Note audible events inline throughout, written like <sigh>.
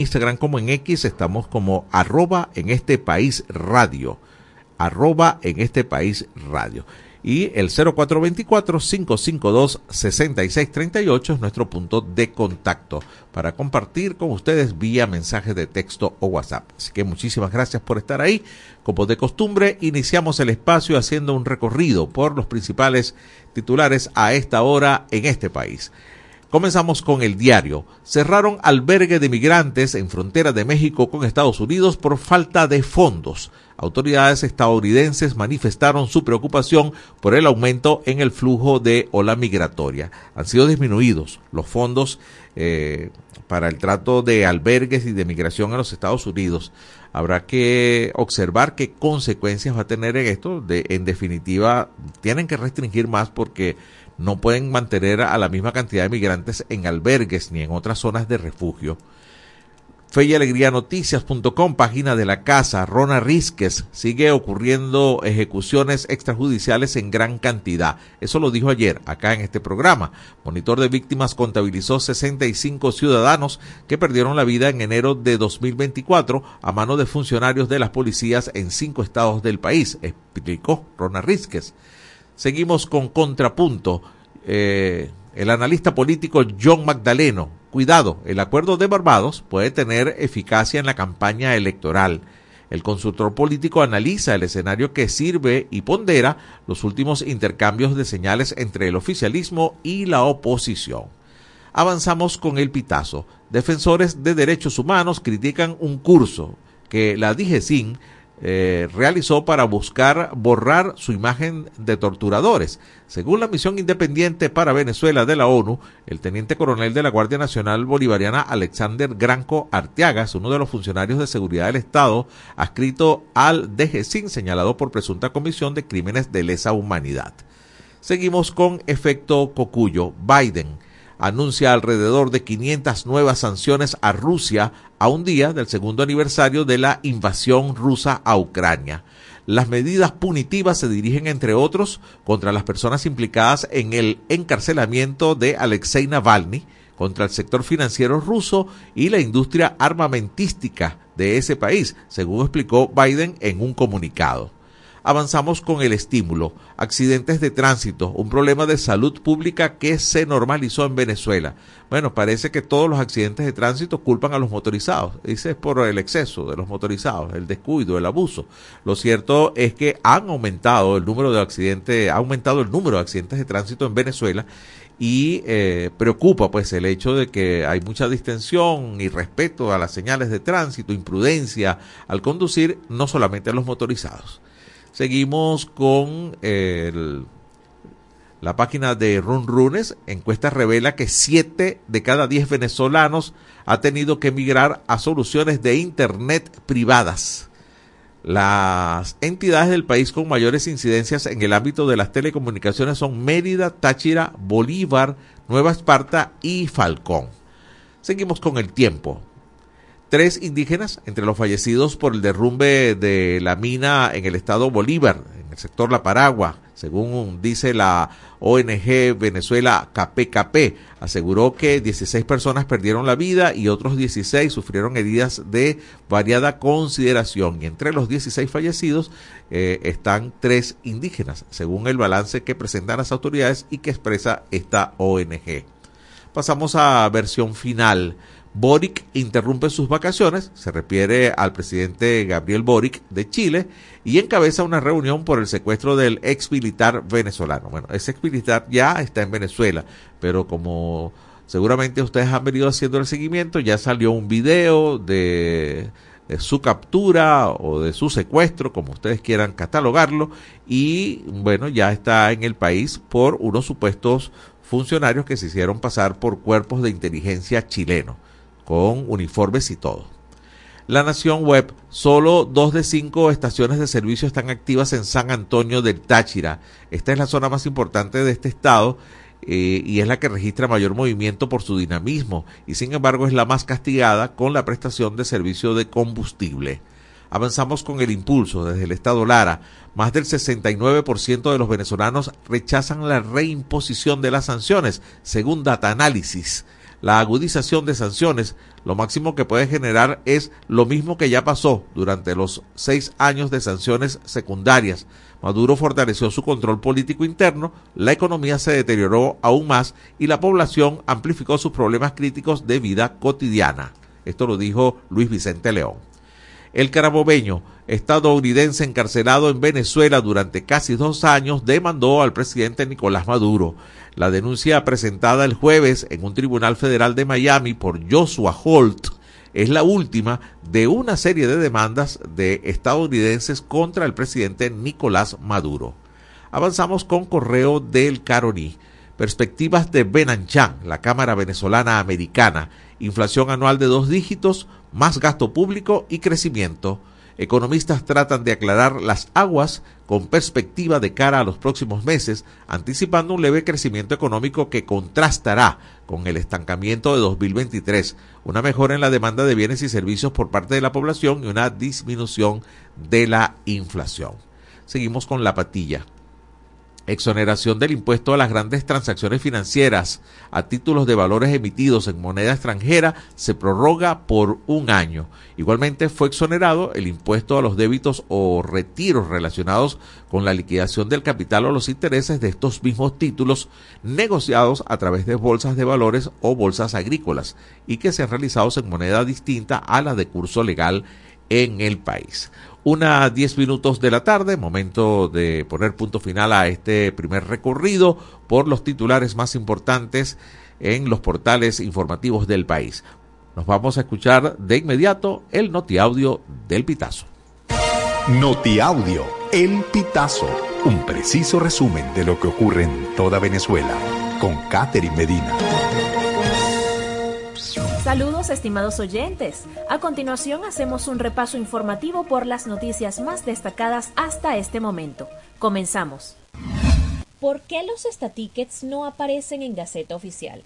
Instagram como en X estamos como arroba en este país radio. Arroba en este país radio. Y el 0424-552-6638 es nuestro punto de contacto para compartir con ustedes vía mensaje de texto o WhatsApp. Así que muchísimas gracias por estar ahí. Como de costumbre, iniciamos el espacio haciendo un recorrido por los principales titulares a esta hora en este país. Comenzamos con el diario. Cerraron albergue de migrantes en frontera de México con Estados Unidos por falta de fondos. Autoridades estadounidenses manifestaron su preocupación por el aumento en el flujo de ola migratoria. Han sido disminuidos los fondos eh, para el trato de albergues y de migración en los Estados Unidos. Habrá que observar qué consecuencias va a tener en esto. De, en definitiva, tienen que restringir más porque no pueden mantener a la misma cantidad de migrantes en albergues ni en otras zonas de refugio. Fe y Alegría Noticias.com, página de la casa, Rona Rizquez, sigue ocurriendo ejecuciones extrajudiciales en gran cantidad. Eso lo dijo ayer acá en este programa. Monitor de Víctimas contabilizó 65 ciudadanos que perdieron la vida en enero de 2024 a mano de funcionarios de las policías en cinco estados del país, explicó Rona Rizquez. Seguimos con Contrapunto. Eh, el analista político John Magdaleno. Cuidado, el acuerdo de Barbados puede tener eficacia en la campaña electoral. El consultor político analiza el escenario que sirve y pondera los últimos intercambios de señales entre el oficialismo y la oposición. Avanzamos con el pitazo. Defensores de derechos humanos critican un curso que la DIGESIN eh, realizó para buscar borrar su imagen de torturadores. Según la misión independiente para Venezuela de la ONU, el teniente coronel de la Guardia Nacional Bolivariana Alexander Granco Arteaga es uno de los funcionarios de seguridad del Estado adscrito al DGCIN señalado por presunta comisión de crímenes de lesa humanidad. Seguimos con efecto Cocuyo. Biden anuncia alrededor de 500 nuevas sanciones a Rusia a un día del segundo aniversario de la invasión rusa a Ucrania. Las medidas punitivas se dirigen, entre otros, contra las personas implicadas en el encarcelamiento de Alexei Navalny, contra el sector financiero ruso y la industria armamentística de ese país, según explicó Biden en un comunicado avanzamos con el estímulo. Accidentes de tránsito, un problema de salud pública que se normalizó en Venezuela. Bueno, parece que todos los accidentes de tránsito culpan a los motorizados. Dice es por el exceso de los motorizados, el descuido, el abuso. Lo cierto es que han aumentado el número de accidentes, ha aumentado el número de accidentes de tránsito en Venezuela y eh, preocupa pues el hecho de que hay mucha distensión y respeto a las señales de tránsito, imprudencia al conducir, no solamente a los motorizados. Seguimos con la página de Run Runes. Encuesta revela que 7 de cada 10 venezolanos ha tenido que emigrar a soluciones de Internet privadas. Las entidades del país con mayores incidencias en el ámbito de las telecomunicaciones son Mérida, Táchira, Bolívar, Nueva Esparta y Falcón. Seguimos con el tiempo. Tres indígenas entre los fallecidos por el derrumbe de la mina en el estado Bolívar, en el sector La Paragua, según dice la ONG Venezuela KPKP, aseguró que 16 personas perdieron la vida y otros 16 sufrieron heridas de variada consideración. Y entre los 16 fallecidos eh, están tres indígenas, según el balance que presentan las autoridades y que expresa esta ONG. Pasamos a versión final. Boric interrumpe sus vacaciones, se refiere al presidente Gabriel Boric de Chile y encabeza una reunión por el secuestro del ex militar venezolano. Bueno, ese ex militar ya está en Venezuela, pero como seguramente ustedes han venido haciendo el seguimiento, ya salió un video de, su captura o de su secuestro, como ustedes quieran catalogarlo, y bueno, ya está en el país por unos supuestos funcionarios que se hicieron pasar por cuerpos de inteligencia chilenos con uniformes y todo. La Nación Web, solo dos de cinco estaciones de servicio están activas en San Antonio del Táchira. Esta es la zona más importante de este estado eh, y es la que registra mayor movimiento por su dinamismo y sin embargo es la más castigada con la prestación de servicio de combustible. Avanzamos con el impulso desde el estado Lara. Más del 69% de los venezolanos rechazan la reimposición de las sanciones, según Data Análisis la agudización de sanciones, lo máximo que puede generar es lo mismo que ya pasó durante los seis años de sanciones secundarias. Maduro fortaleció su control político interno, la economía se deterioró aún más y la población amplificó sus problemas críticos de vida cotidiana. Esto lo dijo Luis Vicente León. El carabobeño, estadounidense encarcelado en Venezuela durante casi dos años, demandó al presidente Nicolás Maduro. La denuncia presentada el jueves en un tribunal federal de Miami por Joshua Holt es la última de una serie de demandas de estadounidenses contra el presidente Nicolás Maduro. Avanzamos con correo del Caroní. Perspectivas de Benanchan, la Cámara Venezolana Americana. Inflación anual de dos dígitos, más gasto público y crecimiento. Economistas tratan de aclarar las aguas con perspectiva de cara a los próximos meses, anticipando un leve crecimiento económico que contrastará con el estancamiento de 2023, una mejora en la demanda de bienes y servicios por parte de la población y una disminución de la inflación. Seguimos con la patilla exoneración del impuesto a las grandes transacciones financieras a títulos de valores emitidos en moneda extranjera se prorroga por un año. Igualmente fue exonerado el impuesto a los débitos o retiros relacionados con la liquidación del capital o los intereses de estos mismos títulos negociados a través de bolsas de valores o bolsas agrícolas y que sean realizados en moneda distinta a la de curso legal en el país. Una 10 minutos de la tarde, momento de poner punto final a este primer recorrido por los titulares más importantes en los portales informativos del país. Nos vamos a escuchar de inmediato el notiaudio del Pitazo. Notiaudio, el Pitazo, un preciso resumen de lo que ocurre en toda Venezuela, con Catherine Medina. Saludos estimados oyentes. A continuación hacemos un repaso informativo por las noticias más destacadas hasta este momento. Comenzamos. ¿Por qué los statickets no aparecen en Gaceta Oficial?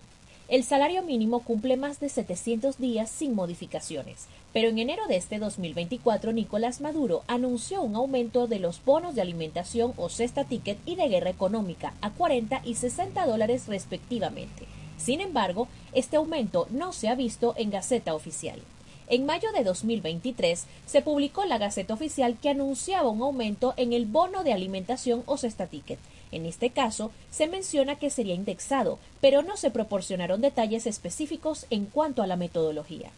El salario mínimo cumple más de 700 días sin modificaciones, pero en enero de este 2024 Nicolás Maduro anunció un aumento de los bonos de alimentación o cesta ticket y de guerra económica a 40 y 60 dólares respectivamente. Sin embargo, este aumento no se ha visto en Gaceta Oficial. En mayo de 2023 se publicó la Gaceta Oficial que anunciaba un aumento en el bono de alimentación o cesta ticket. En este caso, se menciona que sería indexado, pero no se proporcionaron detalles específicos en cuanto a la metodología.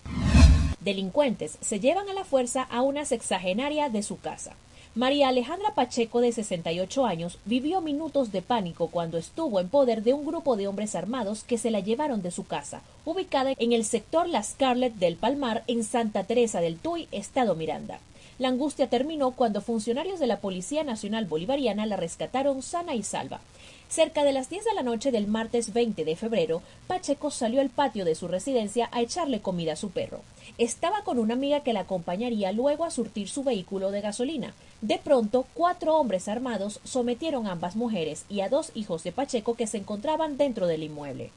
Delincuentes se llevan a la fuerza a una sexagenaria de su casa. María Alejandra Pacheco, de 68 años, vivió minutos de pánico cuando estuvo en poder de un grupo de hombres armados que se la llevaron de su casa, ubicada en el sector La Scarlett del Palmar, en Santa Teresa del Tuy, Estado Miranda. La angustia terminó cuando funcionarios de la Policía Nacional Bolivariana la rescataron sana y salva. Cerca de las 10 de la noche del martes 20 de febrero, Pacheco salió al patio de su residencia a echarle comida a su perro. Estaba con una amiga que la acompañaría luego a surtir su vehículo de gasolina. De pronto, cuatro hombres armados sometieron a ambas mujeres y a dos hijos de Pacheco que se encontraban dentro del inmueble.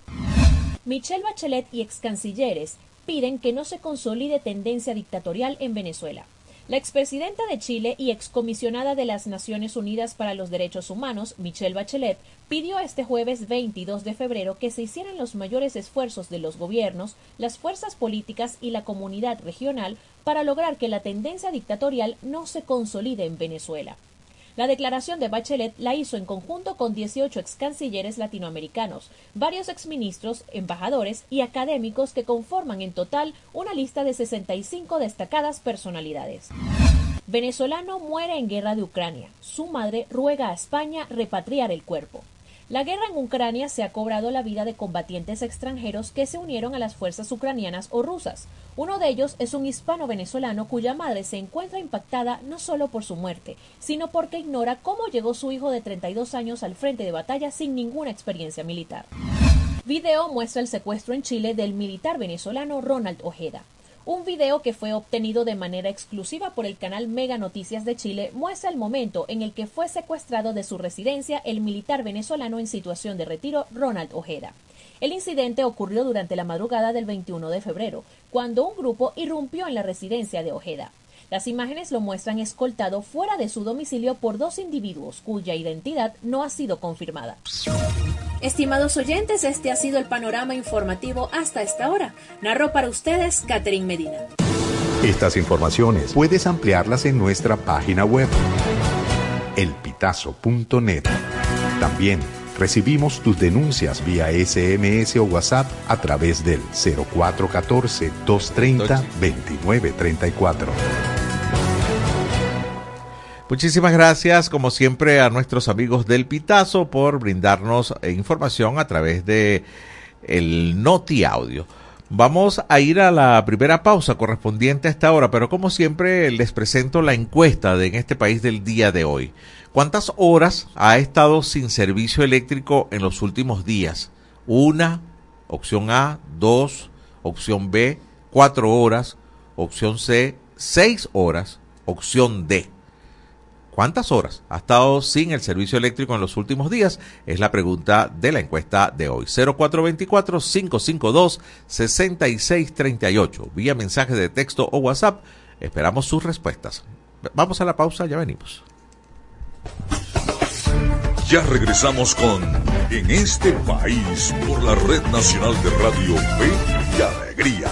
Michelle Bachelet y ex cancilleres piden que no se consolide tendencia dictatorial en Venezuela. La expresidenta de Chile y excomisionada de las Naciones Unidas para los Derechos Humanos, Michelle Bachelet, pidió este jueves 22 de febrero que se hicieran los mayores esfuerzos de los gobiernos, las fuerzas políticas y la comunidad regional para lograr que la tendencia dictatorial no se consolide en Venezuela. La declaración de Bachelet la hizo en conjunto con 18 ex cancilleres latinoamericanos, varios exministros, embajadores y académicos que conforman en total una lista de 65 destacadas personalidades. Venezolano muere en guerra de Ucrania. Su madre ruega a España repatriar el cuerpo. La guerra en Ucrania se ha cobrado la vida de combatientes extranjeros que se unieron a las fuerzas ucranianas o rusas. Uno de ellos es un hispano venezolano cuya madre se encuentra impactada no solo por su muerte, sino porque ignora cómo llegó su hijo de 32 años al frente de batalla sin ninguna experiencia militar. Video muestra el secuestro en Chile del militar venezolano Ronald Ojeda. Un video que fue obtenido de manera exclusiva por el canal Mega Noticias de Chile muestra el momento en el que fue secuestrado de su residencia el militar venezolano en situación de retiro Ronald Ojeda. El incidente ocurrió durante la madrugada del 21 de febrero, cuando un grupo irrumpió en la residencia de Ojeda. Las imágenes lo muestran escoltado fuera de su domicilio por dos individuos cuya identidad no ha sido confirmada. Estimados oyentes, este ha sido el panorama informativo hasta esta hora. Narró para ustedes Catherine Medina. Estas informaciones puedes ampliarlas en nuestra página web, elpitazo.net. También recibimos tus denuncias vía SMS o WhatsApp a través del 0414-230-2934. Muchísimas gracias, como siempre, a nuestros amigos del Pitazo por brindarnos eh, información a través de el Noti Audio. Vamos a ir a la primera pausa correspondiente a esta hora, pero como siempre les presento la encuesta de en este país del día de hoy. ¿Cuántas horas ha estado sin servicio eléctrico en los últimos días? Una, opción A, dos, opción B, cuatro horas, opción C, seis horas, opción D. ¿Cuántas horas ha estado sin el servicio eléctrico en los últimos días? Es la pregunta de la encuesta de hoy. 0424-552-6638. Vía mensaje de texto o WhatsApp. Esperamos sus respuestas. Vamos a la pausa, ya venimos. Ya regresamos con En este país por la Red Nacional de Radio Fe y Alegría.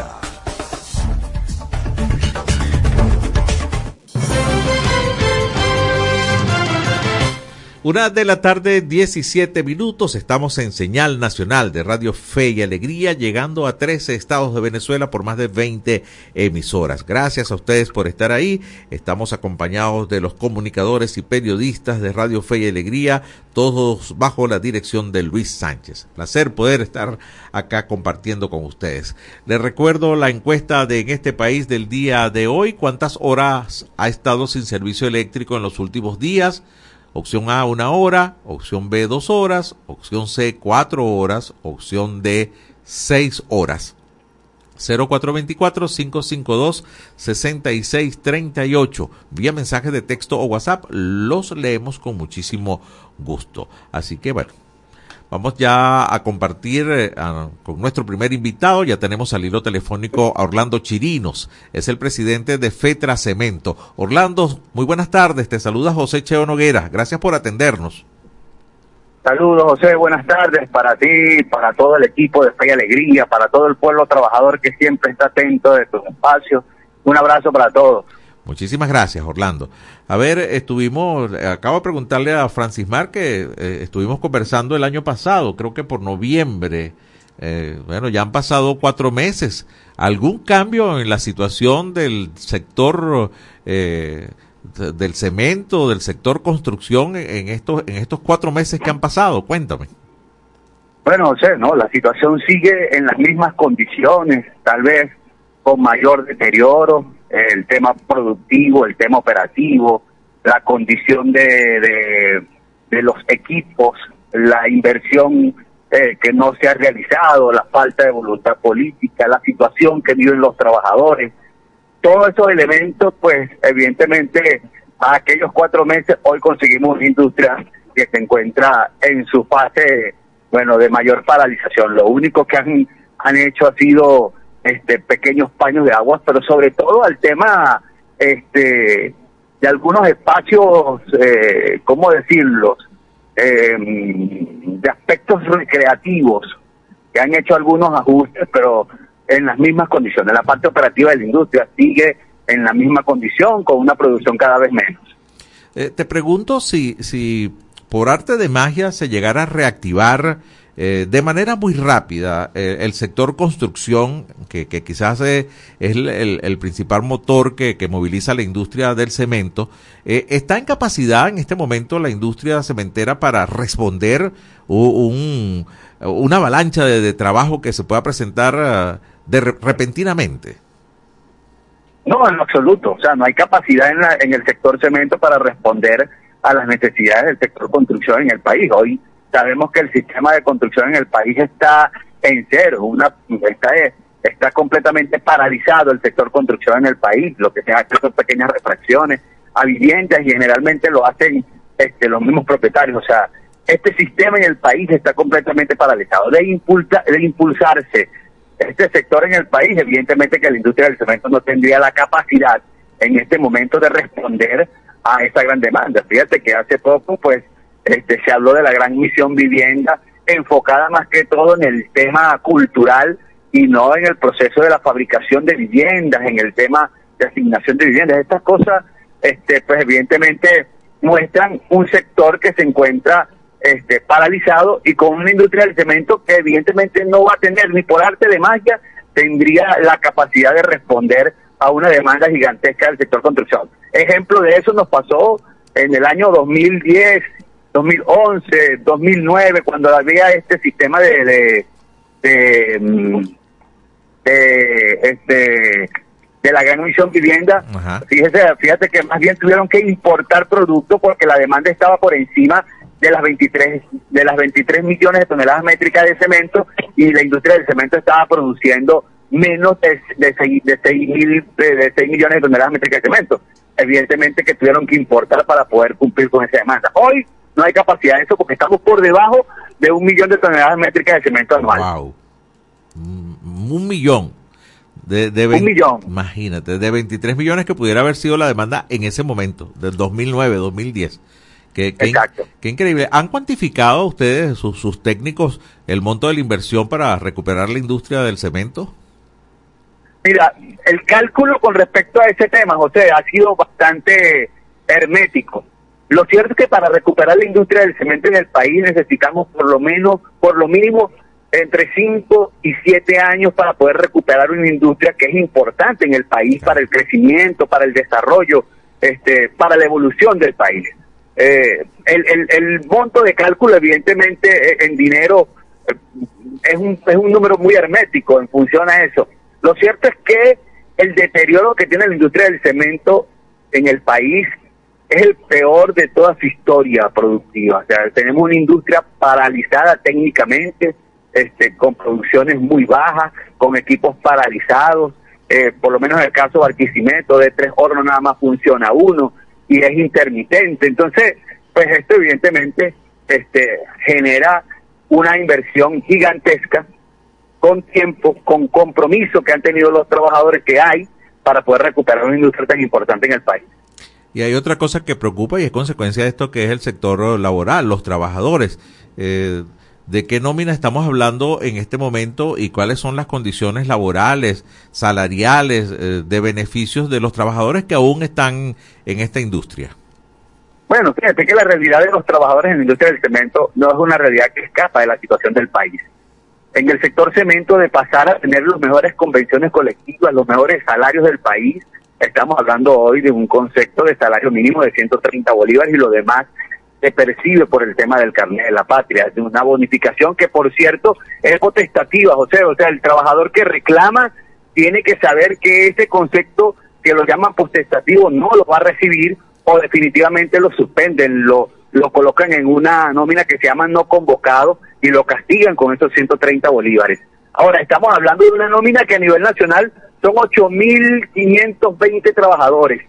Una de la tarde, 17 minutos. Estamos en señal nacional de Radio Fe y Alegría, llegando a 13 estados de Venezuela por más de 20 emisoras. Gracias a ustedes por estar ahí. Estamos acompañados de los comunicadores y periodistas de Radio Fe y Alegría, todos bajo la dirección de Luis Sánchez. Placer poder estar acá compartiendo con ustedes. Les recuerdo la encuesta de en este país del día de hoy. ¿Cuántas horas ha estado sin servicio eléctrico en los últimos días? Opción A, una hora. Opción B, dos horas. Opción C, cuatro horas. Opción D, seis horas. 0424-552-6638. Vía mensaje de texto o WhatsApp. Los leemos con muchísimo gusto. Así que bueno, Vamos ya a compartir eh, con nuestro primer invitado. Ya tenemos al hilo telefónico a Orlando Chirinos. Es el presidente de FETRA Cemento. Orlando, muy buenas tardes. Te saluda José Cheo Noguera. Gracias por atendernos. Saludos, José. Buenas tardes para ti, para todo el equipo de Fe y Alegría, para todo el pueblo trabajador que siempre está atento de tu espacio. Un abrazo para todos. Muchísimas gracias, Orlando. A ver, estuvimos, acabo de preguntarle a Francis Mar que eh, estuvimos conversando el año pasado, creo que por noviembre. Eh, bueno, ya han pasado cuatro meses. ¿Algún cambio en la situación del sector eh, del cemento, del sector construcción en estos, en estos cuatro meses que han pasado? Cuéntame. Bueno, José, no, la situación sigue en las mismas condiciones, tal vez con mayor deterioro, el tema productivo, el tema operativo, la condición de, de, los equipos, la inversión eh, que no se ha realizado, la falta de voluntad política, la situación que viven los trabajadores. Todos esos elementos, pues evidentemente, a aquellos cuatro meses, hoy conseguimos una industria que se encuentra en su fase, bueno, de mayor paralización. Lo único que han, han hecho ha sido este pequeños paños de agua, pero sobre todo al tema este de algunos espacios, eh, ¿cómo decirlos? Eh, de aspectos recreativos, que han hecho algunos ajustes, pero en las mismas condiciones. La parte operativa de la industria sigue en la misma condición, con una producción cada vez menos. Eh, te pregunto si, si por arte de magia se llegara a reactivar eh, de manera muy rápida, eh, el sector construcción, que, quizás es el, principal motor que, moviliza la industria del cemento, eh, ¿está en capacidad en este momento la industria cementera para responder un, una avalancha de, trabajo que se pueda presentar de repentinamente? No, en absoluto. O sea, no hay capacidad en, en el sector cemento para responder a las necesidades del sector construcción en el país. Hoy Sabemos que el sistema de construcción en el país está en cero, una está, está completamente paralizado el sector construcción en el país, lo que se ha hecho son pequeñas refracciones a viviendas y generalmente lo hacen este, los mismos propietarios, o sea, este sistema en el país está completamente paralizado. De, impulsa, de impulsarse este sector en el país, evidentemente que la industria del cemento no tendría la capacidad en este momento de responder a esta gran demanda. Fíjate que hace poco, pues, este, se habló de la gran misión vivienda, enfocada más que todo en el tema cultural y no en el proceso de la fabricación de viviendas, en el tema de asignación de viviendas. Estas cosas, este, pues evidentemente muestran un sector que se encuentra este, paralizado y con una industria del cemento que evidentemente no va a tener ni por arte de magia tendría la capacidad de responder a una demanda gigantesca del sector construcción. Ejemplo de eso nos pasó en el año 2010 2011, 2009, cuando había este sistema de, de, de, mm, este de la gran emisión vivienda, fíjese, fíjate que más bien tuvieron que importar productos porque la demanda estaba por encima de las 23 de las 23 millones de toneladas métricas de cemento y la industria del cemento estaba produciendo menos de, de, 6, de, 6 mil, de 6 millones de toneladas métricas de cemento. Evidentemente que tuvieron que importar para poder cumplir con esa demanda. Hoy no hay capacidad de eso porque estamos por debajo de un millón de toneladas métricas de cemento anual. Wow. Mm, un millón. De, de un millón. Imagínate, de 23 millones que pudiera haber sido la demanda en ese momento, del 2009, 2010. Qué, Exacto. qué increíble. ¿Han cuantificado ustedes, sus, sus técnicos, el monto de la inversión para recuperar la industria del cemento? Mira, el cálculo con respecto a ese tema, José, ha sido bastante hermético. Lo cierto es que para recuperar la industria del cemento en el país necesitamos por lo menos, por lo mínimo, entre 5 y 7 años para poder recuperar una industria que es importante en el país para el crecimiento, para el desarrollo, este, para la evolución del país. Eh, el, el, monto de cálculo, evidentemente, eh, en dinero eh, es un, es un número muy hermético en función a eso. Lo cierto es que el deterioro que tiene la industria del cemento en el país es el peor de toda su historia productiva. O sea, tenemos una industria paralizada técnicamente, este, con producciones muy bajas, con equipos paralizados. Eh, por lo menos en el caso de Barquisimeto, de tres hornos nada más funciona uno y es intermitente. Entonces, pues esto evidentemente este, genera una inversión gigantesca con tiempo, con compromiso que han tenido los trabajadores que hay para poder recuperar una industria tan importante en el país. Y hay otra cosa que preocupa y es consecuencia de esto que es el sector laboral, los trabajadores. Eh, ¿De qué nómina estamos hablando en este momento y cuáles son las condiciones laborales, salariales, eh, de beneficios de los trabajadores que aún están en esta industria? Bueno, fíjate que la realidad de los trabajadores en la industria del cemento no es una realidad que escapa de la situación del país. En el sector cemento, de pasar a tener las mejores convenciones colectivas, los mejores salarios del país, Estamos hablando hoy de un concepto de salario mínimo de 130 bolívares y lo demás se percibe por el tema del carnet de la patria, de una bonificación que por cierto es potestativa, José, o sea, el trabajador que reclama tiene que saber que ese concepto que lo llaman potestativo no lo va a recibir o definitivamente lo suspenden, lo, lo colocan en una nómina que se llama no convocado y lo castigan con esos 130 bolívares. Ahora, estamos hablando de una nómina que a nivel nacional son 8.520 trabajadores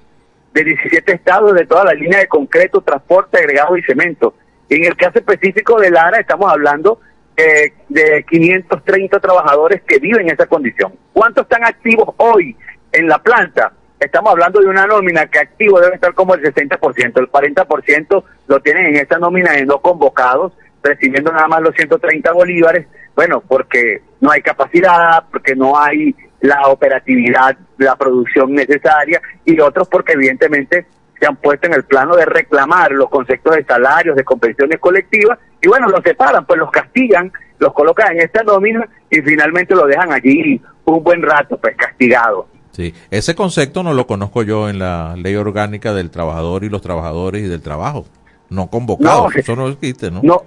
de 17 estados de toda la línea de concreto, transporte, agregado y cemento. En el caso específico de Lara estamos hablando eh, de 530 trabajadores que viven en esa condición. ¿Cuántos están activos hoy en la planta? Estamos hablando de una nómina que activo debe estar como el 60%, el 40% lo tienen en esa nómina de no convocados, recibiendo nada más los 130 bolívares, bueno, porque no hay capacidad, porque no hay la operatividad, la producción necesaria, y otros porque evidentemente se han puesto en el plano de reclamar los conceptos de salarios, de convenciones colectivas, y bueno, los separan, pues los castigan, los colocan en esta nómina y finalmente lo dejan allí un buen rato, pues castigado. Sí, ese concepto no lo conozco yo en la ley orgánica del trabajador y los trabajadores y del trabajo. No convocado, eso no existe, ¿no? No,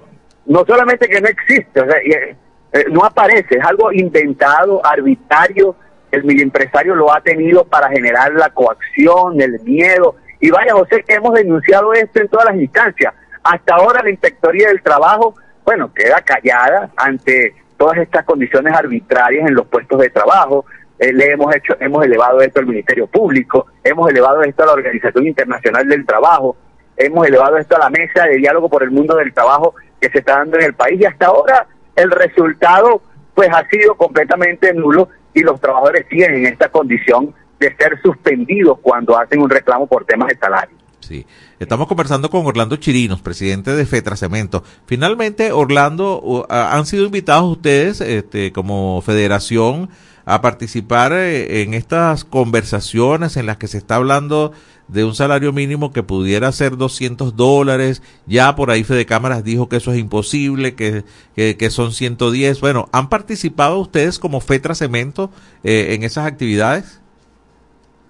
no solamente que no existe, o sea, eh, eh, no aparece, es algo inventado, arbitrario, el empresario lo ha tenido para generar la coacción, el miedo. Y vaya, José, que hemos denunciado esto en todas las instancias. Hasta ahora la Inspectoría del Trabajo, bueno, queda callada ante todas estas condiciones arbitrarias en los puestos de trabajo. Eh, le hemos hecho, hemos elevado esto al Ministerio Público, hemos elevado esto a la Organización Internacional del Trabajo, hemos elevado esto a la mesa de diálogo por el mundo del trabajo que se está dando en el país y hasta ahora el resultado pues ha sido completamente nulo y los trabajadores siguen en esta condición de ser suspendidos cuando hacen un reclamo por temas de salario. Sí, estamos conversando con Orlando Chirinos, presidente de Fetra Cemento. Finalmente, Orlando, han sido invitados ustedes este, como federación a participar eh, en estas conversaciones en las que se está hablando de un salario mínimo que pudiera ser 200 dólares. Ya por ahí Fede Cámaras dijo que eso es imposible, que, que, son 110. Bueno, ¿han participado ustedes como FETRA Cemento eh, en esas actividades?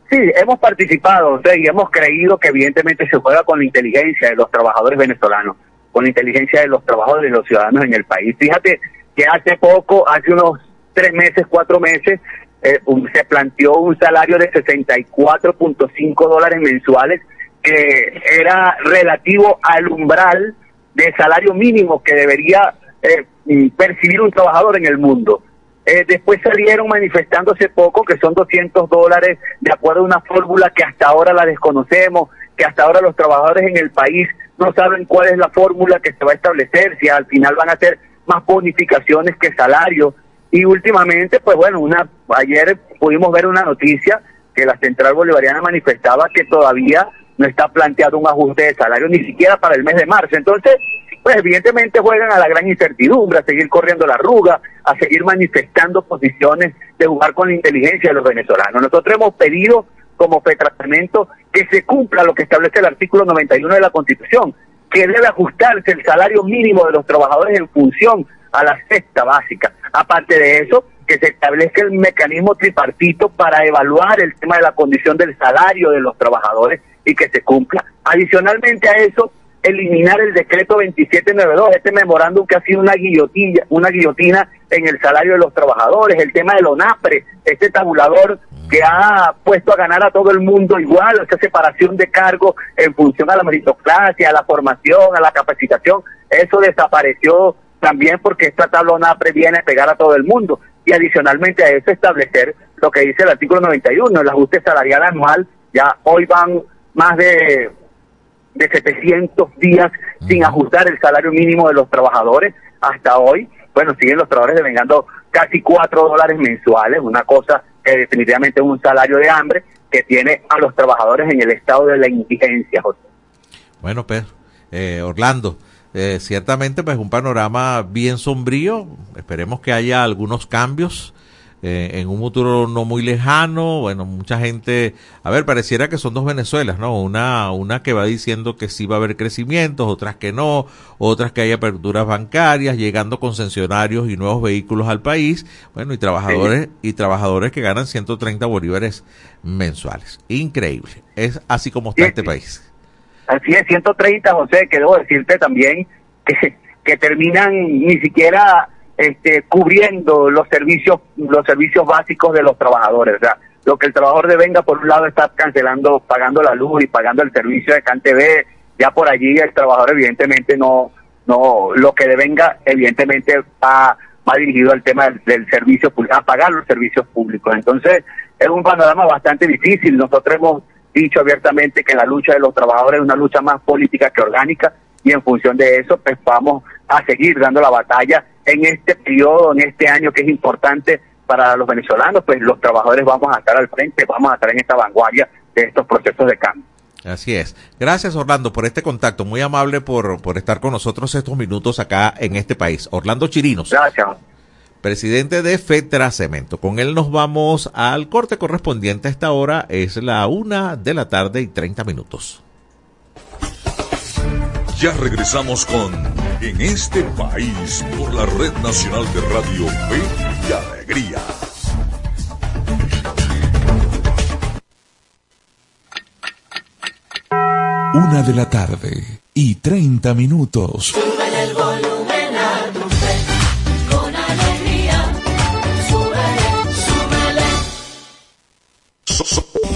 Sí, hemos participado y hemos creído que evidentemente se juega con la inteligencia de los trabajadores venezolanos, con la inteligencia de los trabajadores de los ciudadanos en el país. Fíjate que hace poco, hace unos tres meses, cuatro meses, eh, se planteó un salario de 64.5 dólares mensuales que era relativo al umbral de salario mínimo que debería eh, percibir un trabajador en el mundo. Eh, después salieron manifestándose poco, que son 200 dólares, de acuerdo a una fórmula que hasta ahora la desconocemos, que hasta ahora los trabajadores en el país no saben cuál es la fórmula que se va a establecer, si al final van a ser más bonificaciones que salarios. Y últimamente, pues bueno, una ayer pudimos ver una noticia que la Central Bolivariana manifestaba que todavía no está planteado un ajuste de salario ni siquiera para el mes de marzo. Entonces, pues evidentemente juegan a la gran incertidumbre, a seguir corriendo la arruga, a seguir manifestando posiciones de jugar con la inteligencia de los venezolanos. Nosotros hemos pedido como tratamiento que se cumpla lo que establece el artículo 91 de la Constitución, que debe ajustarse el salario mínimo de los trabajadores en función a la cesta básica. Aparte de eso, que se establezca el mecanismo tripartito para evaluar el tema de la condición del salario de los trabajadores y que se cumpla. Adicionalmente a eso, eliminar el decreto 2792, este memorándum que ha sido una guillotina, una guillotina en el salario de los trabajadores, el tema del ONAPRE, este tabulador que ha puesto a ganar a todo el mundo igual, esta separación de cargos en función a la meritocracia, a la formación, a la capacitación, eso desapareció también porque esta tabla viene a pegar a todo el mundo y adicionalmente a eso establecer lo que dice el artículo 91, el ajuste salarial anual, ya hoy van más de, de 700 días sin ajustar el salario mínimo de los trabajadores hasta hoy. Bueno, siguen los trabajadores devengando casi 4 dólares mensuales, una cosa que definitivamente es un salario de hambre que tiene a los trabajadores en el estado de la indigencia, José. Bueno, Pedro, eh, Orlando, eh, ciertamente pues un panorama bien sombrío. Esperemos que haya algunos cambios eh, en un futuro no muy lejano. Bueno, mucha gente, a ver, pareciera que son dos Venezuelas, ¿no? Una, una que va diciendo que sí va a haber crecimientos, otras que no, otras que hay aperturas bancarias, llegando concesionarios y nuevos vehículos al país. Bueno, y trabajadores y trabajadores que ganan 130 bolívares mensuales. Increíble. Es así como está este país. Así es, 130, José, que debo decirte también que, que terminan ni siquiera este, cubriendo los servicios los servicios básicos de los trabajadores. O sea, lo que el trabajador devenga, por un lado está cancelando, pagando la luz y pagando el servicio de CanTV, ya por allí el trabajador evidentemente no, no, lo que devenga evidentemente va, va dirigido al tema del, servicio público, a pagar los servicios públicos. Entonces, es un panorama bastante difícil. Nosotros hemos dicho abiertamente que la lucha de los trabajadores es una lucha más política que orgánica y en función de eso, pues vamos a seguir dando la batalla en este periodo, en este año que es importante para los venezolanos, pues los trabajadores vamos a estar al frente, vamos a estar en esta vanguardia de estos procesos de cambio. Así es. Gracias Orlando por este contacto, muy amable por, por estar con nosotros estos minutos acá en este país. Orlando Chirinos. Gracias. Presidente de Fetra Cemento. Con él nos vamos al corte correspondiente a esta hora. Es la una de la tarde y 30 minutos. Ya regresamos con En este país por la Red Nacional de Radio Fe y Alegría. Una de la tarde y 30 minutos.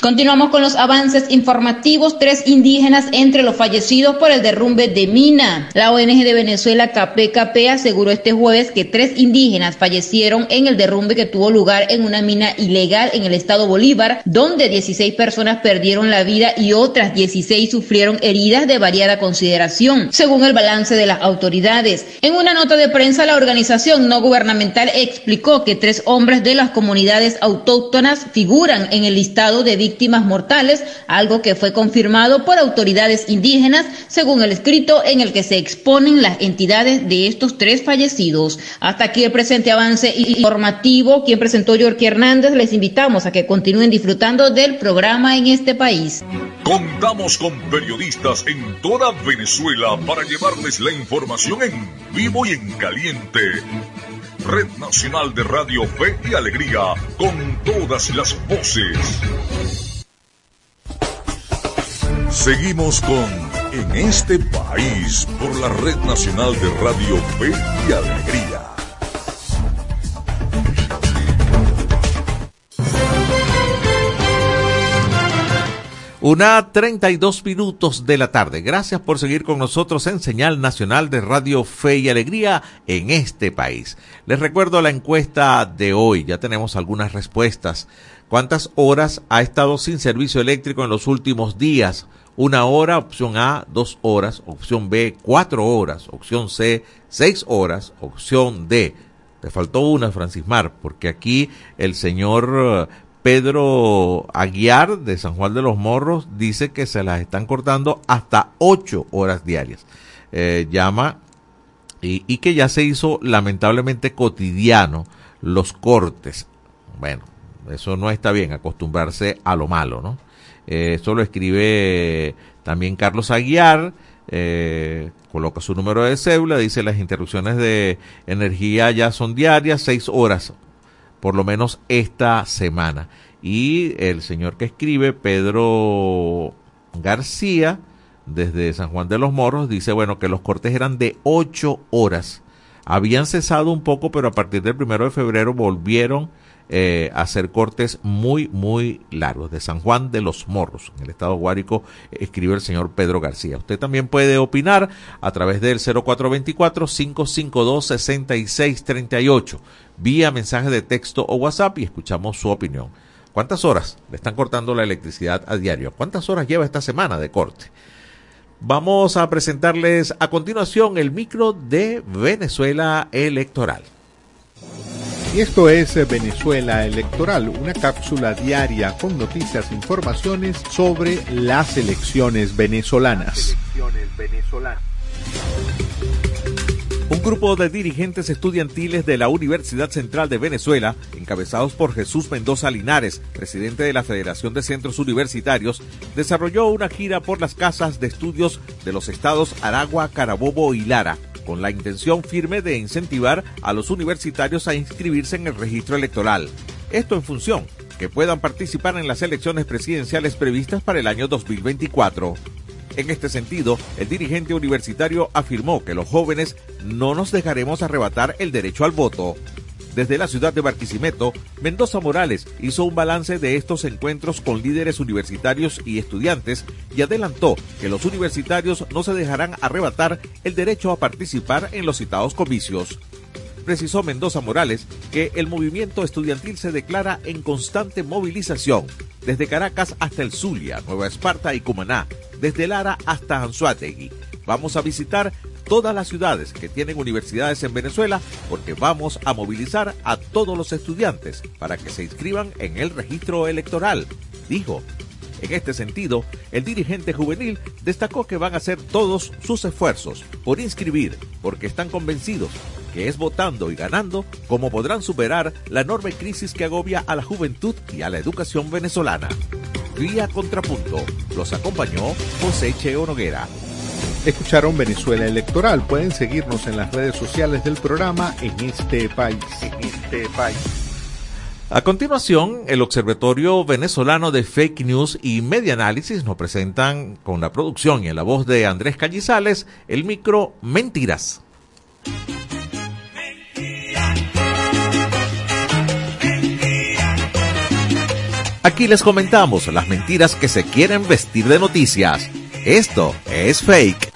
Continuamos con los avances informativos. Tres indígenas entre los fallecidos por el derrumbe de mina. La ONG de Venezuela KPKP aseguró este jueves que tres indígenas fallecieron en el derrumbe que tuvo lugar en una mina ilegal en el estado Bolívar, donde 16 personas perdieron la vida y otras 16 sufrieron heridas de variada consideración, según el balance de las autoridades. En una nota de prensa, la organización no gubernamental explicó que tres hombres de las comunidades autóctonas figuran en el listado de víctimas mortales, algo que fue confirmado por autoridades indígenas, según el escrito en el que se exponen las entidades de estos tres fallecidos. Hasta aquí el presente avance informativo. Quien presentó Yorkie Hernández, les invitamos a que continúen disfrutando del programa en este país. Contamos con periodistas en toda Venezuela para llevarles la información en vivo y en caliente. Red Nacional de Radio Fe y Alegría, con todas las voces. Seguimos con En este país por la Red Nacional de Radio Fe y Alegría. Una 32 minutos de la tarde. Gracias por seguir con nosotros en Señal Nacional de Radio Fe y Alegría en este país. Les recuerdo la encuesta de hoy. Ya tenemos algunas respuestas. ¿Cuántas horas ha estado sin servicio eléctrico en los últimos días? Una hora, opción A, dos horas, opción B, cuatro horas, opción C, seis horas, opción D. Te faltó una, Francismar, porque aquí el señor Pedro Aguiar de San Juan de los Morros dice que se las están cortando hasta ocho horas diarias. Eh, llama y, y, que ya se hizo lamentablemente cotidiano los cortes. Bueno, eso no está bien, acostumbrarse a lo malo, ¿no? Eh, eso lo escribe también Carlos Aguiar. Eh, coloca su número de cédula, dice las interrupciones de energía ya son diarias, seis horas por lo menos esta semana. Y el señor que escribe, Pedro García, desde San Juan de los Morros, dice, bueno, que los cortes eran de ocho horas. Habían cesado un poco, pero a partir del primero de febrero volvieron eh, a hacer cortes muy, muy largos. De San Juan de los Morros, en el estado Guárico, escribe el señor Pedro García. Usted también puede opinar a través del 0424-552-6638 vía mensaje de texto o WhatsApp y escuchamos su opinión. ¿Cuántas horas le están cortando la electricidad a diario? ¿Cuántas horas lleva esta semana de corte? Vamos a presentarles a continuación el micro de Venezuela Electoral. Y esto es Venezuela Electoral, una cápsula diaria con noticias e informaciones sobre las elecciones venezolanas. Grupo de dirigentes estudiantiles de la Universidad Central de Venezuela, encabezados por Jesús Mendoza Linares, presidente de la Federación de Centros Universitarios, desarrolló una gira por las casas de estudios de los estados Aragua, Carabobo y Lara, con la intención firme de incentivar a los universitarios a inscribirse en el registro electoral. Esto en función que puedan participar en las elecciones presidenciales previstas para el año 2024. En este sentido, el dirigente universitario afirmó que los jóvenes no nos dejaremos arrebatar el derecho al voto. Desde la ciudad de Barquisimeto, Mendoza Morales hizo un balance de estos encuentros con líderes universitarios y estudiantes y adelantó que los universitarios no se dejarán arrebatar el derecho a participar en los citados comicios precisó Mendoza Morales que el movimiento estudiantil se declara en constante movilización, desde Caracas hasta el Zulia, Nueva Esparta y Cumaná, desde Lara hasta Anzuategui. Vamos a visitar todas las ciudades que tienen universidades en Venezuela porque vamos a movilizar a todos los estudiantes para que se inscriban en el registro electoral, dijo. En este sentido, el dirigente juvenil destacó que van a hacer todos sus esfuerzos por inscribir porque están convencidos que es votando y ganando como podrán superar la enorme crisis que agobia a la juventud y a la educación venezolana. Vía Contrapunto. Los acompañó José Cheo Noguera. Escucharon Venezuela Electoral. Pueden seguirnos en las redes sociales del programa en este país. En este país. A continuación, el Observatorio Venezolano de Fake News y Media Análisis nos presentan con la producción y en la voz de Andrés Callizales el micro Mentiras. Aquí les comentamos las mentiras que se quieren vestir de noticias. Esto es fake.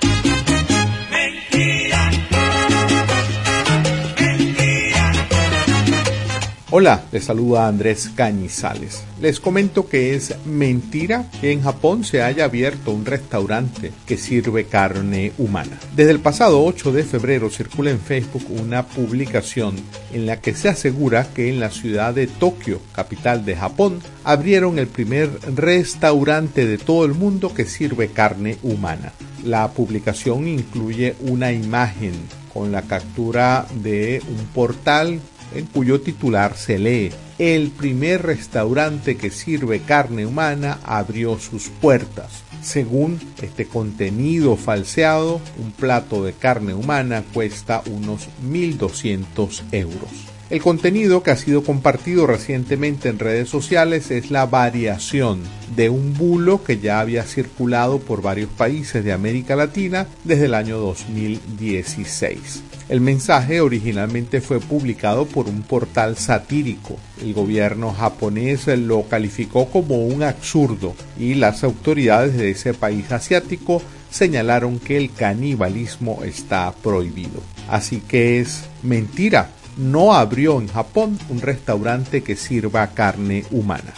Hola, les saluda Andrés Cañizales. Les comento que es mentira que en Japón se haya abierto un restaurante que sirve carne humana. Desde el pasado 8 de febrero circula en Facebook una publicación en la que se asegura que en la ciudad de Tokio, capital de Japón, abrieron el primer restaurante de todo el mundo que sirve carne humana. La publicación incluye una imagen con la captura de un portal en cuyo titular se lee El primer restaurante que sirve carne humana abrió sus puertas. Según este contenido falseado, un plato de carne humana cuesta unos 1.200 euros. El contenido que ha sido compartido recientemente en redes sociales es la variación de un bulo que ya había circulado por varios países de América Latina desde el año 2016. El mensaje originalmente fue publicado por un portal satírico. El gobierno japonés lo calificó como un absurdo y las autoridades de ese país asiático señalaron que el canibalismo está prohibido. Así que es mentira. No abrió en Japón un restaurante que sirva carne humana.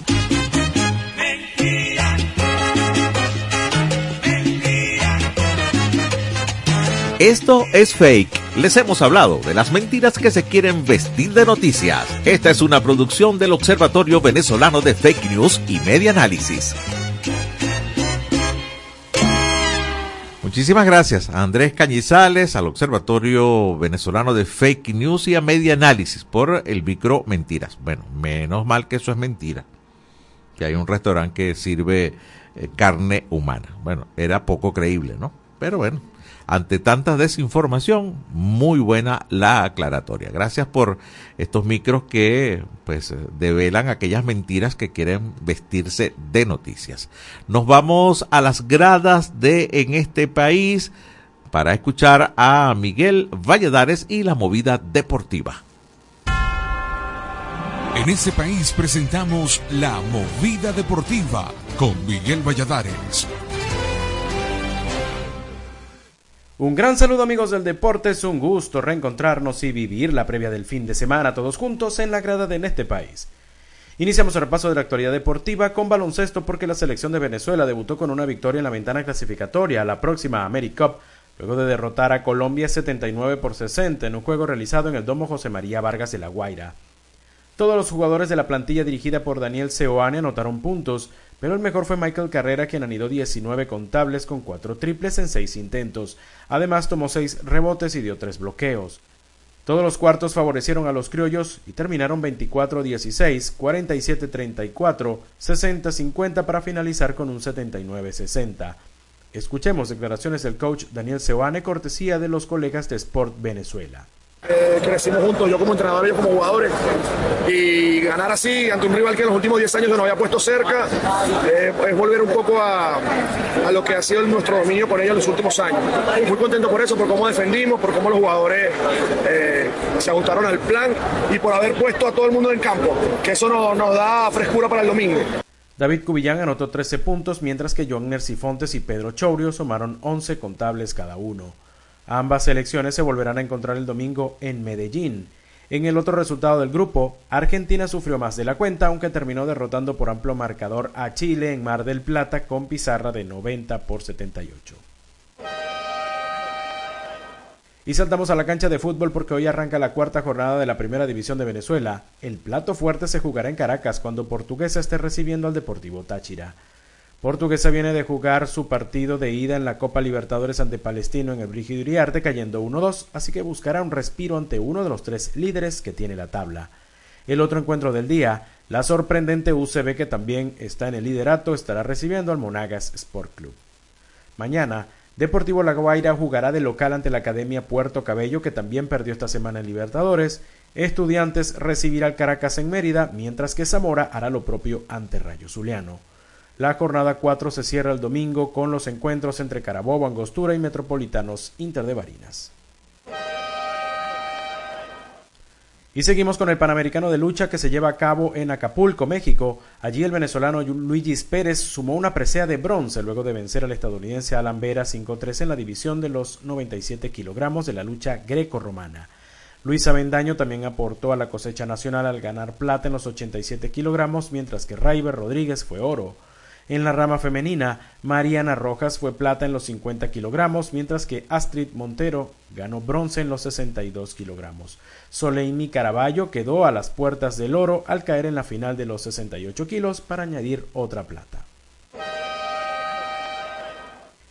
Esto es fake. Les hemos hablado de las mentiras que se quieren vestir de noticias. Esta es una producción del Observatorio Venezolano de Fake News y Media Análisis. Muchísimas gracias a Andrés Cañizales, al Observatorio Venezolano de Fake News y a Media Análisis por el micro Mentiras. Bueno, menos mal que eso es mentira. Que hay un restaurante que sirve eh, carne humana. Bueno, era poco creíble, ¿no? Pero bueno, ante tanta desinformación, muy buena la aclaratoria. Gracias por estos micros que pues develan aquellas mentiras que quieren vestirse de noticias. Nos vamos a las gradas de en este país para escuchar a Miguel Valladares y la movida deportiva. En este país presentamos la movida deportiva con Miguel Valladares. Un gran saludo amigos del deporte, es un gusto reencontrarnos y vivir la previa del fin de semana todos juntos en la grada de este país. Iniciamos el repaso de la actualidad deportiva con baloncesto porque la selección de Venezuela debutó con una victoria en la ventana clasificatoria a la próxima AmeriCup luego de derrotar a Colombia 79 por 60 en un juego realizado en el Domo José María Vargas de La Guaira. Todos los jugadores de la plantilla dirigida por Daniel Seoane anotaron puntos, pero el mejor fue Michael Carrera quien anidó 19 contables con 4 triples en 6 intentos. Además tomó 6 rebotes y dio 3 bloqueos. Todos los cuartos favorecieron a los criollos y terminaron 24-16, 47-34, 60-50 para finalizar con un 79-60. Escuchemos declaraciones del coach Daniel Seoane, cortesía de los colegas de Sport Venezuela. Eh, crecimos juntos, yo como entrenador, ellos como jugadores, y ganar así ante un rival que en los últimos 10 años nos había puesto cerca, eh, es volver un poco a, lo que ha sido nuestro dominio con ellos en los últimos años. Muy contento por eso, por cómo defendimos, por cómo los jugadores eh, se ajustaron al plan y por haber puesto a todo el mundo en campo, que eso nos da frescura para el domingo. David Cubillán anotó 13 puntos, mientras que Joan Nercifontes y Pedro Chourio sumaron 11 contables cada uno. Ambas selecciones se volverán a encontrar el domingo en Medellín. En el otro resultado del grupo, Argentina sufrió más de la cuenta, aunque terminó derrotando por amplio marcador a Chile en Mar del Plata con pizarra de 90 por 78. Y saltamos a la cancha de fútbol porque hoy arranca la cuarta jornada de la Primera División de Venezuela. El plato fuerte se jugará en Caracas cuando Portuguesa esté recibiendo al Deportivo Táchira. Portuguesa viene de jugar su partido de ida en la Copa Libertadores ante Palestino en el Brígido Iriarte cayendo 1-2, así que buscará un respiro ante uno de los tres líderes que tiene la tabla. El otro encuentro del día, la sorprendente UCB que también está en el liderato, estará recibiendo al Monagas Sport Club. Mañana, Deportivo La Guaira jugará de local ante la Academia Puerto Cabello que también perdió esta semana en Libertadores. Estudiantes recibirá al Caracas en Mérida, mientras que Zamora hará lo propio ante Rayo Zuliano. La jornada 4 se cierra el domingo con los encuentros entre Carabobo, Angostura y Metropolitanos Inter de Barinas. Y seguimos con el Panamericano de Lucha que se lleva a cabo en Acapulco, México. Allí el venezolano Luigi Pérez sumó una presea de bronce luego de vencer al estadounidense Alan Vera 5-3 en la división de los 97 kilogramos de la lucha greco-romana. Luis Avendaño también aportó a la cosecha nacional al ganar plata en los 87 kilogramos, mientras que Raiber Rodríguez fue oro. En la rama femenina, Mariana Rojas fue plata en los 50 kilogramos, mientras que Astrid Montero ganó bronce en los 62 kilogramos. Soleimi Caraballo quedó a las puertas del oro al caer en la final de los 68 kilos para añadir otra plata.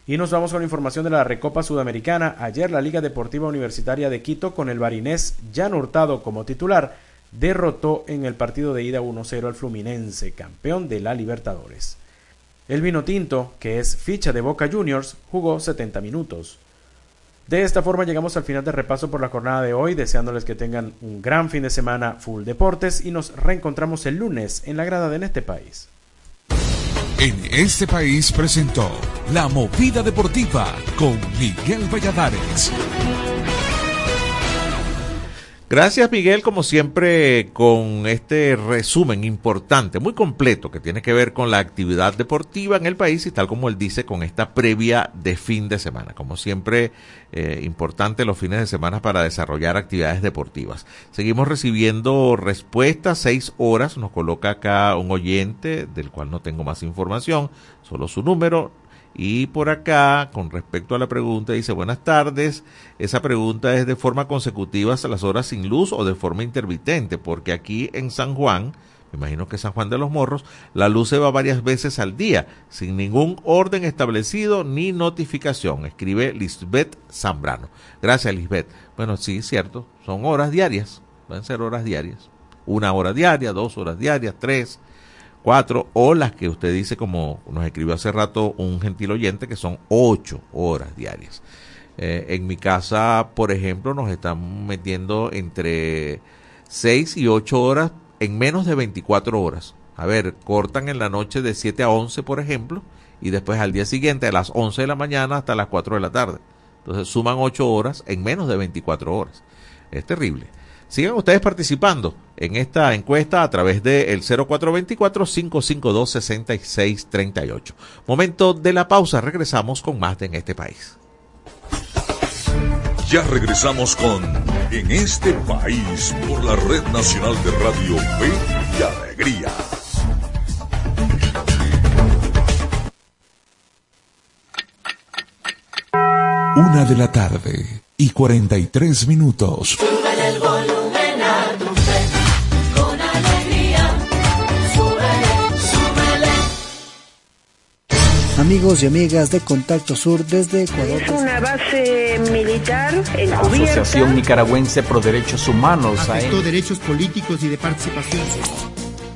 Y nos vamos con información de la Recopa Sudamericana. Ayer la Liga Deportiva Universitaria de Quito, con el barinés Jan Hurtado como titular, derrotó en el partido de ida 1-0 al Fluminense, campeón de la Libertadores. El vino tinto, que es ficha de Boca Juniors, jugó 70 minutos. De esta forma llegamos al final del repaso por la jornada de hoy, deseándoles que tengan un gran fin de semana full deportes y nos reencontramos el lunes en la grada de este país. En este país presentó La Movida Deportiva con Miguel Valladares. Gracias Miguel, como siempre, con este resumen importante, muy completo, que tiene que ver con la actividad deportiva en el país y tal como él dice, con esta previa de fin de semana. Como siempre, eh, importante los fines de semana para desarrollar actividades deportivas. Seguimos recibiendo respuestas, seis horas, nos coloca acá un oyente del cual no tengo más información, solo su número, y por acá, con respecto a la pregunta, dice, buenas tardes, esa pregunta es de forma consecutiva hasta las horas sin luz o de forma intermitente, porque aquí en San Juan, me imagino que San Juan de los Morros, la luz se va varias veces al día, sin ningún orden establecido ni notificación, escribe Lisbeth Zambrano. Gracias, Lisbeth. Bueno, sí, cierto, son horas diarias, pueden ser horas diarias. Una hora diaria, dos horas diarias, tres cuatro, o las que usted dice, como nos escribió hace rato un gentil oyente, que son ocho horas diarias. Eh, en mi casa, por ejemplo, nos están metiendo entre seis y ocho horas en menos de 24 horas. A ver, cortan en la noche de 7 a 11, por ejemplo, y después al día siguiente a las 11 de la mañana hasta las 4 de la tarde. Entonces suman ocho horas en menos de 24 horas. Es terrible. Sigan ustedes participando en esta encuesta a través del 0424-552-6638. Momento de la pausa, regresamos con más de En este país. Ya regresamos con En este país por la Red Nacional de Radio Fe y Alegría. Una de la tarde y 43 minutos. Amigos y amigas de Contacto Sur desde Ecuador. Es una base militar encubierta. Asociación Nicaragüense Pro Derechos Humanos. Afectó derechos políticos y de participación.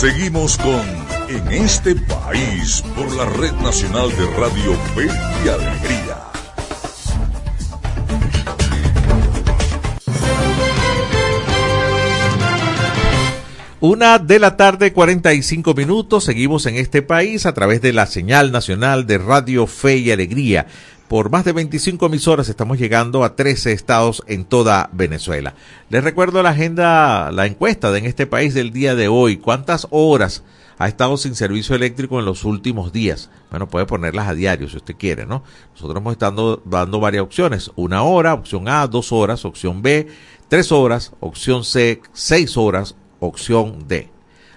Seguimos con En este país por la Red Nacional de Radio Fe y Alegría. Una de la tarde, 45 minutos. Seguimos en este país a través de la señal nacional de Radio Fe y Alegría. Por más de 25 emisoras estamos llegando a 13 estados en toda Venezuela. Les recuerdo la agenda, la encuesta de en este país del día de hoy. ¿Cuántas horas ha estado sin servicio eléctrico en los últimos días? Bueno, puede ponerlas a diario si usted quiere, ¿no? Nosotros hemos estado dando varias opciones. Una hora, opción A, dos horas, opción B, tres horas, opción C, seis horas, opción D.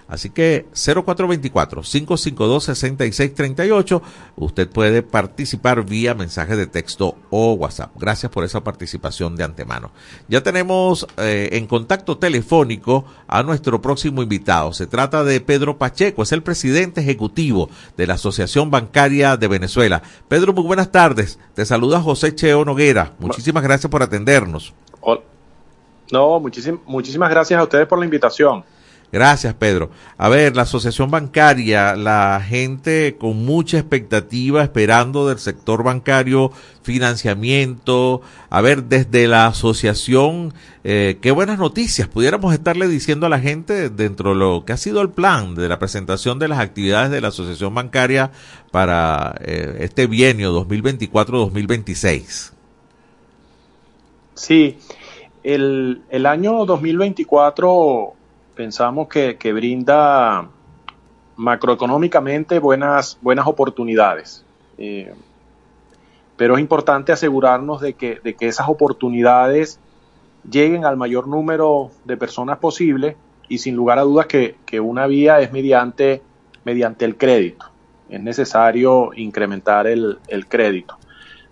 Así que 0424-552-6638, usted puede participar vía mensaje de texto o WhatsApp. Gracias por esa participación de antemano. Ya tenemos eh, en contacto telefónico a nuestro próximo invitado. Se trata de Pedro Pacheco, es el presidente ejecutivo de la Asociación Bancaria de Venezuela. Pedro, muy buenas tardes. Te saluda José Cheo Noguera. Muchísimas gracias por atendernos. No, muchísimas gracias a ustedes por la invitación. Gracias, Pedro. A ver, la asociación bancaria, la gente con mucha expectativa esperando del sector bancario financiamiento. A ver, desde la asociación, eh, qué buenas noticias pudiéramos estarle diciendo a la gente dentro de lo que ha sido el plan de la presentación de las actividades de la asociación bancaria para eh, este bienio 2024-2026. Sí, el, el año 2024 pensamos que, brinda macroeconómicamente buenas, buenas oportunidades. Eh, pero es importante asegurarnos de que, de que esas oportunidades lleguen al mayor número de personas posible y sin lugar a dudas que, una vía es mediante, mediante el crédito. Es necesario incrementar el, crédito.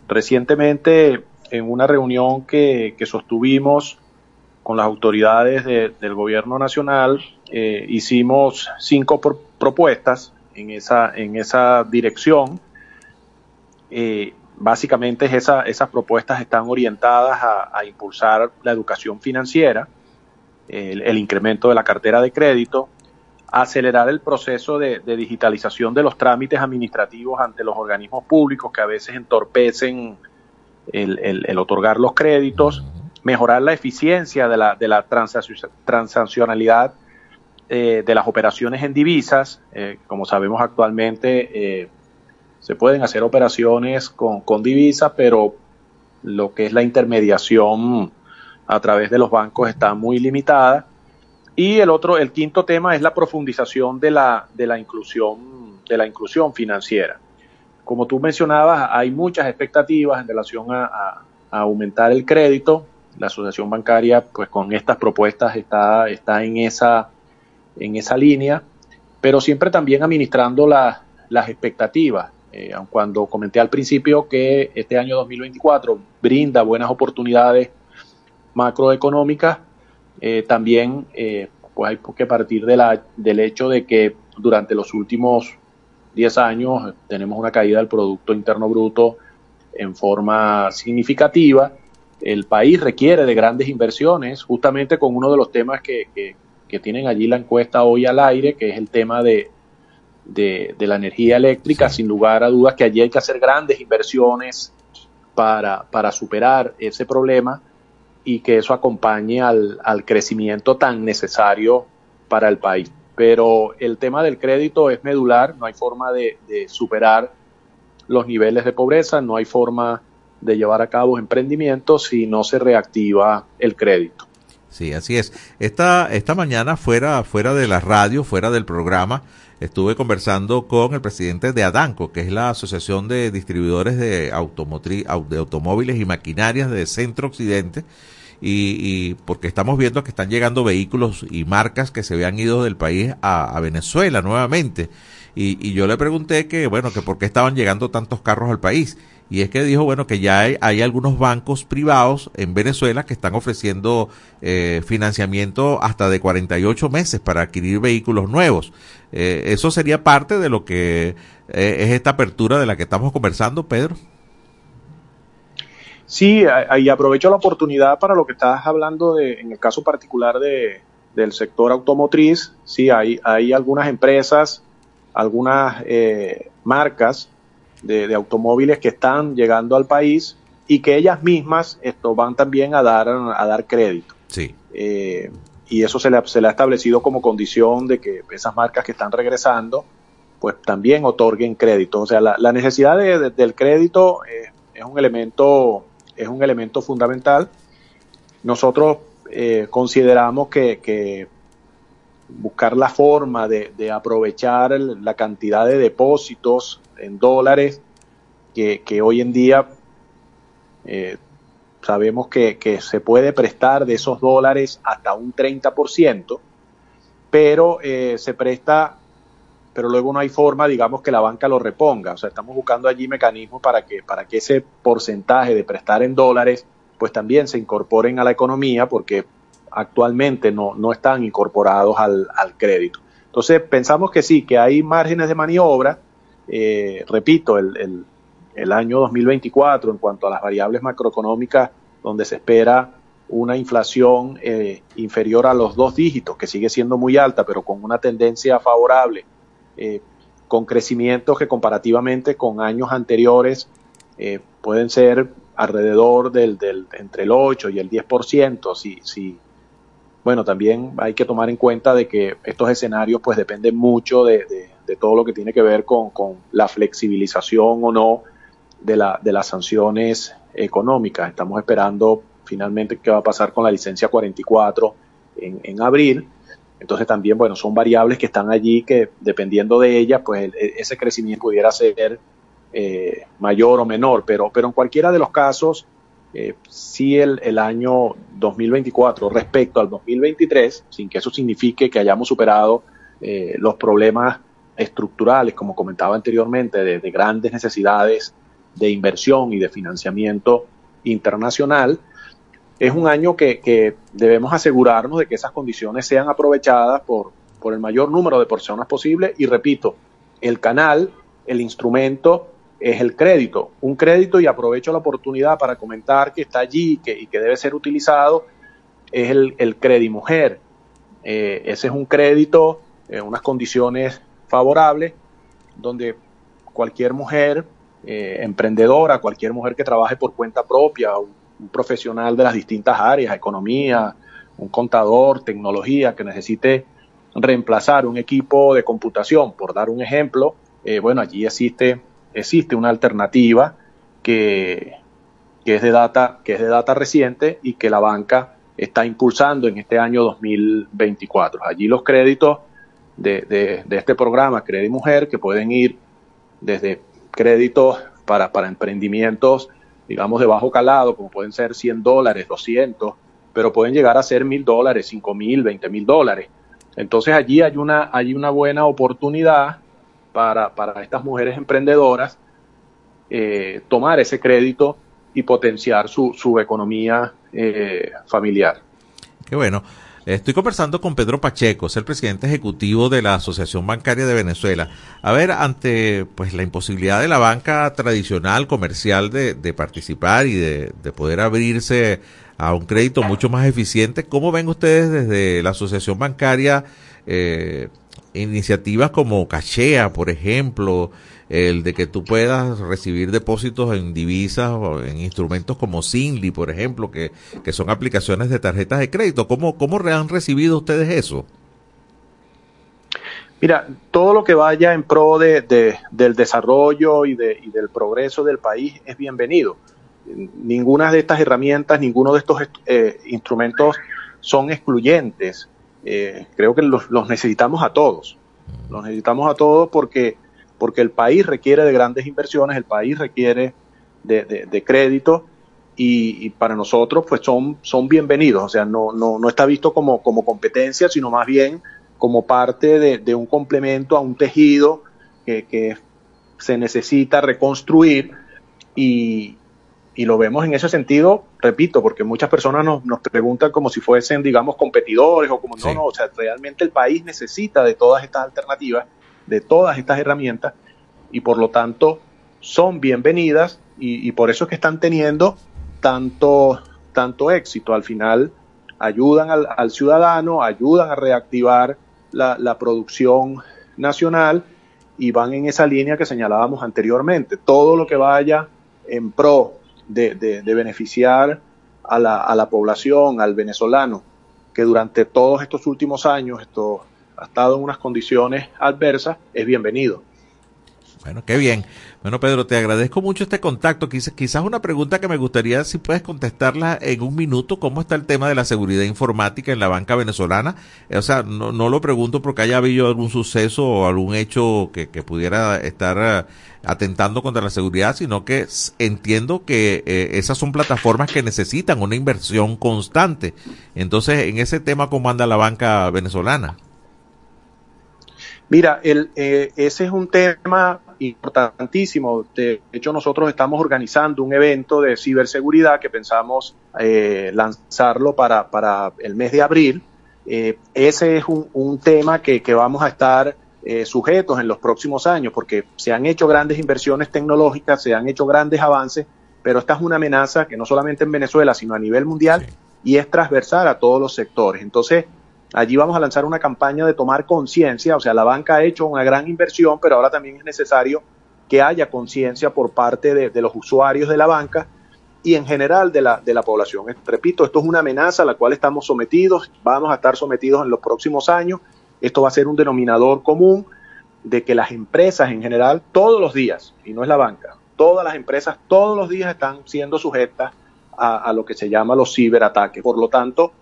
Recientemente, en una reunión que, que sostuvimos con las autoridades del gobierno nacional, eh, hicimos cinco propuestas en esa, en esa dirección. Eh, básicamente esas propuestas están orientadas a, impulsar la educación financiera, el, incremento de la cartera de crédito, acelerar el proceso de, digitalización de los trámites administrativos ante los organismos públicos que a veces entorpecen el otorgar los créditos, mejorar la eficiencia de la, de la transaccionalidad eh, de las operaciones en divisas. Eh, como sabemos actualmente, eh, se pueden hacer operaciones con, con divisas, pero lo que es la intermediación a través de los bancos está muy limitada. Y el otro, el quinto tema es la profundización de la, de la inclusión, de la inclusión financiera. Como tú mencionabas, hay muchas expectativas en relación a aumentar el crédito, la asociación bancaria, pues con estas propuestas está, está en, esa, en esa línea, pero siempre también administrando las expectativas. Eh, cuando comenté al principio que este año 2024 brinda buenas oportunidades macroeconómicas, eh, también eh, pues hay que partir de la, del hecho de que durante los últimos 10 años tenemos una caída del Producto Interno Bruto en forma significativa el país requiere de grandes inversiones, justamente con uno de los temas que, que, tienen allí la encuesta hoy al aire, que es el tema de, de, la energía eléctrica, sin lugar a dudas que allí hay que hacer grandes inversiones para, para superar ese problema y que eso acompañe al, al crecimiento tan necesario para el país. Pero el tema del crédito es medular, no hay forma de, de superar los niveles de pobreza, no hay forma de llevar a cabo emprendimientos si no se reactiva el crédito. Sí, así es. Esta, esta mañana fuera, fuera de la radio, fuera del programa, estuve conversando con el presidente de ADANCO, que es la Asociación de Distribuidores de, Automotriz, de Automóviles y Maquinarias de Centro Occidente, y, porque estamos viendo que están llegando vehículos y marcas que se habían ido del país a, a Venezuela nuevamente. Y, y, yo le pregunté que, bueno, que por qué estaban llegando tantos carros al país. Y es que dijo, bueno, que ya hay, algunos bancos privados en Venezuela que están ofreciendo eh, financiamiento hasta de 48 meses para adquirir vehículos nuevos. Eh, ¿Eso sería parte de lo que eh, es esta apertura de la que estamos conversando, Pedro? Sí, y aprovecho la oportunidad para lo que estás hablando de, en el caso particular de, del sector automotriz. Sí, hay, hay algunas empresas, algunas marcas de, automóviles que están llegando al país y que ellas mismas esto, van también a dar, a dar crédito. Sí. Eh, y eso se le, se le, ha establecido como condición de que esas marcas que están regresando, pues también otorguen crédito. O sea, la, necesidad del crédito eh, es un elemento, es un elemento fundamental. Nosotros eh, consideramos que, que, buscar la forma de, de aprovechar la cantidad de depósitos en dólares, que, hoy en día eh, sabemos que, se puede prestar de esos dólares hasta un 30%, pero eh, se presta, pero luego no hay forma, digamos, que la banca lo reponga. O sea, estamos buscando allí mecanismos para que, para que ese porcentaje de prestar en dólares, pues también se incorporen a la economía, porque actualmente no, no están incorporados al, al crédito. Entonces, pensamos que sí, que hay márgenes de maniobra, eh, repito, el, el, año 2024 en cuanto a las variables macroeconómicas, donde se espera una inflación eh, inferior a los dos dígitos, que sigue siendo muy alta, pero con una tendencia favorable, eh, con crecimientos que comparativamente con años anteriores pueden ser alrededor del, del, entre el 8 y el 10%, si, si, bueno, también hay que tomar en cuenta de que estos escenarios pues dependen mucho de todo lo que tiene que ver con, la flexibilización o no de, la, de las sanciones económicas. Estamos esperando finalmente qué va a pasar con la licencia 44 en, en abril. Entonces también, bueno, son variables que están allí que dependiendo de ellas, pues e, ese crecimiento pudiera ser eh, mayor o menor, pero, pero en cualquiera de los casos, eh, si el, el, año 2024 respecto al 2023, sin que eso signifique que hayamos superado eh, los problemas estructurales, como comentaba anteriormente, de, grandes necesidades de inversión y de financiamiento internacional, es un año que, debemos asegurarnos de que esas condiciones sean aprovechadas por, por el mayor número de personas posible y repito, el canal, el instrumento es el crédito, un crédito y aprovecho la oportunidad para comentar que está allí que, y que debe ser utilizado, es el, el Mujer. Eh, ese es un crédito en unas condiciones favorable, donde cualquier mujer eh, emprendedora, cualquier mujer que trabaje por cuenta propia, un, profesional de las distintas áreas, economía, un contador, tecnología, que necesite reemplazar un equipo de computación, por dar un ejemplo, eh, bueno, allí existe, existe una alternativa que, que, es de data, que es de data reciente y que la banca está impulsando en este año 2024. Allí los créditos de, este programa Crédito Mujer, que pueden ir desde créditos para, para emprendimientos, digamos, de bajo calado, como pueden ser 100 dólares, 200, pero pueden llegar a ser mil dólares, cinco mil, veinte mil dólares. Entonces allí hay una, hay una buena oportunidad para, para estas mujeres emprendedoras eh, tomar ese crédito y potenciar su, su economía eh, familiar. Qué bueno. Estoy conversando con Pedro Pacheco, es el presidente ejecutivo de la Asociación Bancaria de Venezuela. A ver, ante pues la imposibilidad de la banca tradicional, comercial, de, participar y de, poder abrirse a un crédito mucho más eficiente, ¿cómo ven ustedes desde la Asociación Bancaria eh, iniciativas como Cachea, por ejemplo, el de que tú puedas recibir depósitos en divisas o en instrumentos como Sinly, por ejemplo, que, que son aplicaciones de tarjetas de crédito. ¿Cómo, cómo han recibido ustedes eso? Mira, todo lo que vaya en pro de, del desarrollo y, de, y del progreso del país es bienvenido. Ninguna de estas herramientas, ninguno de estos eh, instrumentos son excluyentes. Eh, creo que los, los, necesitamos a todos. Los necesitamos a todos porque porque el país requiere de grandes inversiones, el país requiere de, crédito y, para nosotros pues son, son bienvenidos, o sea, no, no, no está visto como, como competencia, sino más bien como parte de, un complemento a un tejido que, se necesita reconstruir y, lo vemos en ese sentido, repito, porque muchas personas nos, nos preguntan como si fuesen, digamos, competidores o como no, no, o sea, realmente el país necesita de todas estas alternativas de todas estas herramientas y por lo tanto son bienvenidas y, por eso es que están teniendo tanto, tanto éxito. Al final ayudan al, ciudadano, ayudan a reactivar la, producción nacional y van en esa línea que señalábamos anteriormente. Todo lo que vaya en pro de, beneficiar a la, a la, población, al venezolano, que durante todos estos últimos años, estos ha estado en unas condiciones adversas, es bienvenido. Bueno, qué bien. Bueno, Pedro, te agradezco mucho este contacto. Quizás, una pregunta que me gustaría si puedes contestarla en un minuto. ¿Cómo está el tema de la seguridad informática en la banca venezolana? Eh, o sea, no, lo pregunto porque haya habido algún suceso o algún hecho que, que pudiera estar eh, atentando contra la seguridad, sino que entiendo que eh, esas son plataformas que necesitan una inversión constante. Entonces, en ese tema, ¿cómo anda la banca venezolana? Mira, el, eh, ese es un tema importantísimo. De hecho, nosotros estamos organizando un evento de ciberseguridad que pensamos eh, lanzarlo para, para, el mes de abril. Eh, ese es un, tema que, que, vamos a estar sujetos en los próximos años porque se han hecho grandes inversiones tecnológicas, se han hecho grandes avances, pero esta es una amenaza que no solamente en Venezuela, sino a nivel mundial y es transversal a todos los sectores. Entonces, Allí vamos a lanzar una campaña de tomar conciencia, o sea, la banca ha hecho una gran inversión, pero ahora también es necesario que haya conciencia por parte de, los usuarios de la banca y en general de la, de la población. Repito, esto es una amenaza a la cual estamos sometidos, vamos a estar sometidos en los próximos años. Esto va a ser un denominador común de que las empresas en general, todos los días, y no es la banca, todas las empresas todos los días están siendo sujetas a, a lo que se llama los ciberataques. Por lo tanto,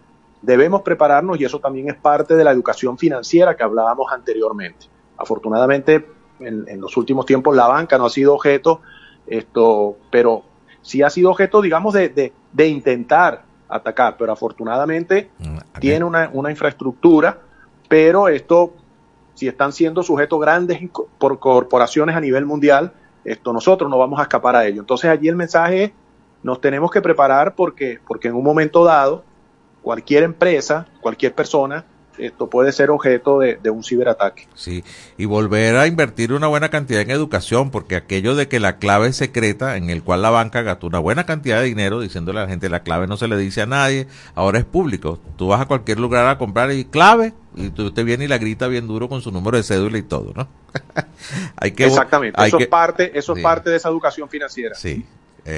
debemos prepararnos y eso también es parte de la educación financiera que hablábamos anteriormente. Afortunadamente, en, los últimos tiempos la banca no ha sido objeto, esto, pero sí ha sido objeto, digamos, de, de, intentar atacar, pero afortunadamente mm, tiene una, una, infraestructura, pero esto, si están siendo sujetos grandes por corporaciones a nivel mundial, esto nosotros no vamos a escapar a ello. Entonces allí el mensaje es, nos tenemos que preparar porque, porque en un momento dado cualquier empresa, cualquier persona, esto puede ser objeto de, un ciberataque. Sí, y volver a invertir una buena cantidad en educación, porque aquello de que la clave secreta, en el cual la banca gastó una buena cantidad de dinero diciéndole a la gente la clave no se le dice a nadie, ahora es público. Tú vas a cualquier lugar a comprar y clave, y tú te viene y la grita bien duro con su número de cédula y todo, ¿no? <laughs> hay que, Exactamente, eso, es parte, eso es parte de esa educación financiera. Sí,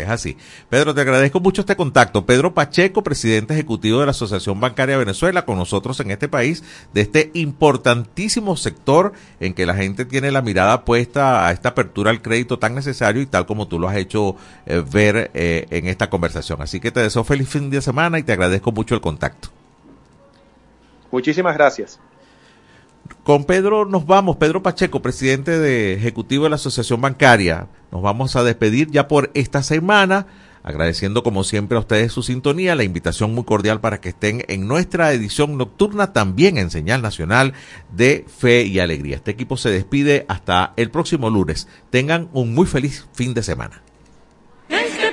es así. Pedro, te agradezco mucho este contacto. Pedro Pacheco, presidente ejecutivo de la Asociación Bancaria Venezuela, con nosotros en este país, de este importantísimo sector en que la gente tiene la mirada puesta a esta apertura al crédito tan necesario y tal como tú lo has hecho eh, ver eh, en esta conversación. Así que te deseo feliz fin de semana y te agradezco mucho el contacto. Muchísimas gracias. Con Pedro nos vamos, Pedro Pacheco, presidente de ejecutivo de la Asociación Bancaria. Nos vamos a despedir ya por esta semana, agradeciendo como siempre a ustedes su sintonía, la invitación muy cordial para que estén en nuestra edición nocturna también en señal nacional de fe y alegría. Este equipo se despide hasta el próximo lunes. Tengan un muy feliz fin de semana. Este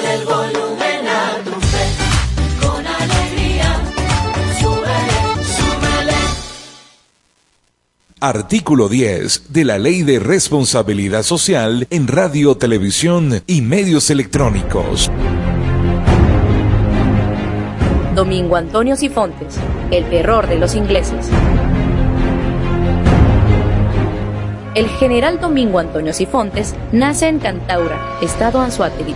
Artículo 10 de la Ley de Responsabilidad Social en Radio, Televisión y Medios Electrónicos. Domingo Antonio Sifontes, el terror de los ingleses. El general Domingo Antonio Sifontes nace en Cantaura, estado Anzoátegui.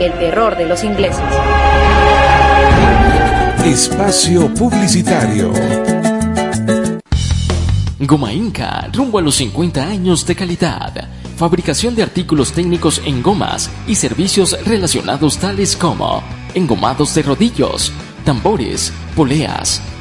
el terror de los ingleses. Espacio Publicitario. Goma Inca, rumbo a los 50 años de calidad. Fabricación de artículos técnicos en gomas y servicios relacionados tales como engomados de rodillos, tambores, poleas,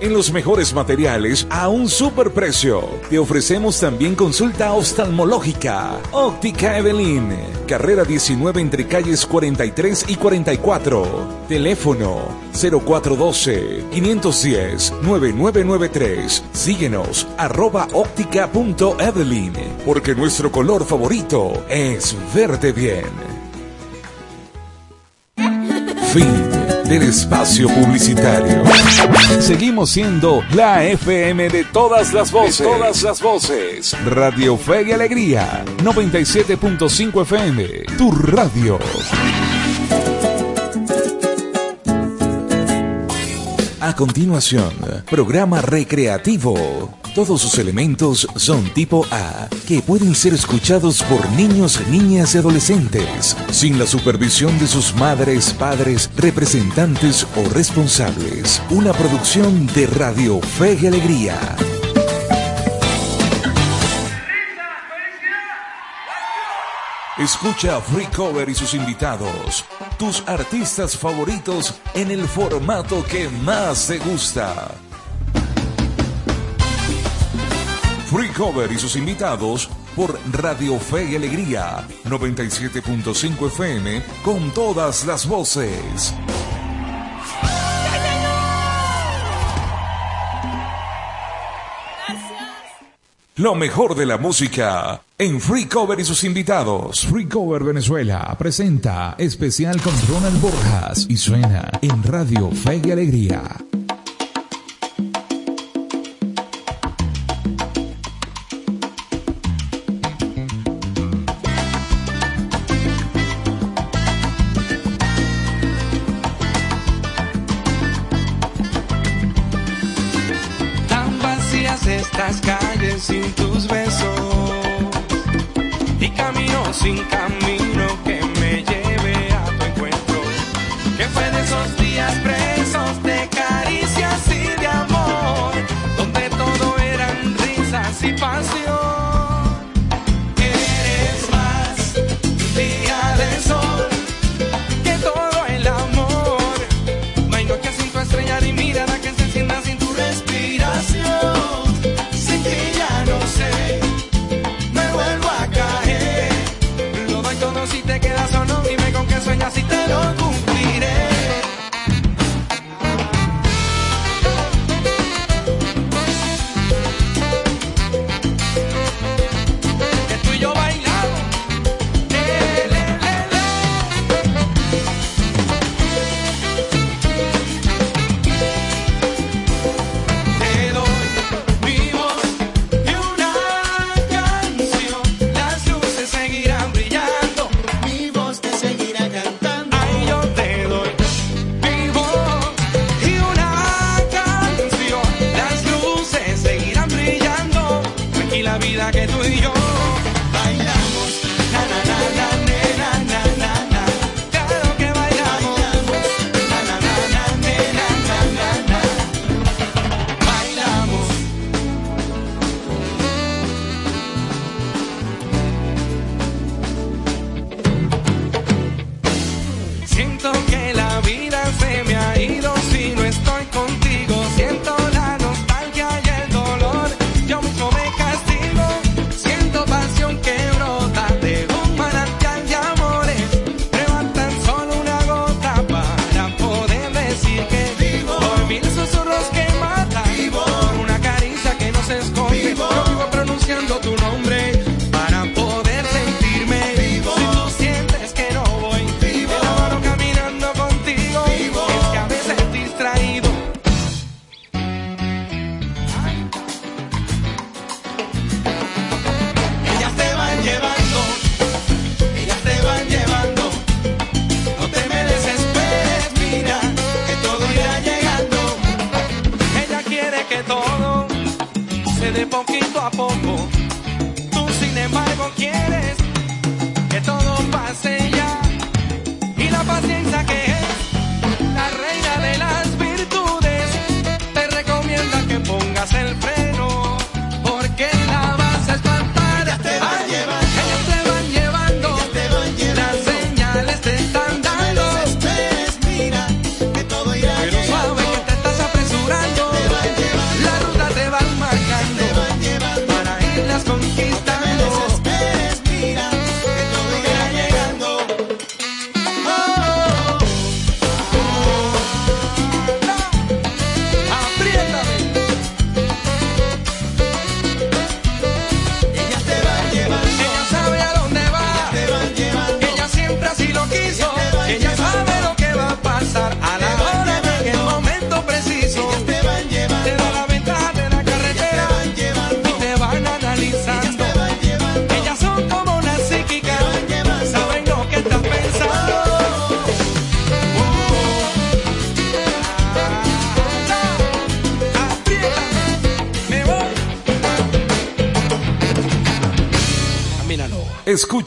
En los mejores materiales a un superprecio. Te ofrecemos también consulta oftalmológica. Óptica Evelyn. Carrera 19 entre calles 43 y 44. Teléfono 0412-510-9993. Síguenos arroba óptica.evelyn. Porque nuestro color favorito es verde bien. Fin del espacio publicitario. Seguimos siendo la FM de todas las voces. De todas las voces. Radio Fe y Alegría. 97.5 FM. Tu radio. A continuación, programa recreativo. Todos sus elementos son tipo A, que pueden ser escuchados por niños, niñas y adolescentes, sin la supervisión de sus madres, padres, representantes o responsables. Una producción de Radio Fe y Alegría. Escucha Free Cover y sus invitados, tus artistas favoritos en el formato que más te gusta. Free Cover y sus invitados por Radio Fe y Alegría 97.5 FM con todas las voces. Lo mejor de la música en Free Cover y sus invitados. Free Cover Venezuela presenta especial con Ronald Borjas y suena en Radio Fe y Alegría.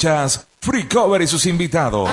Escuchas Free Cover y sus invitados.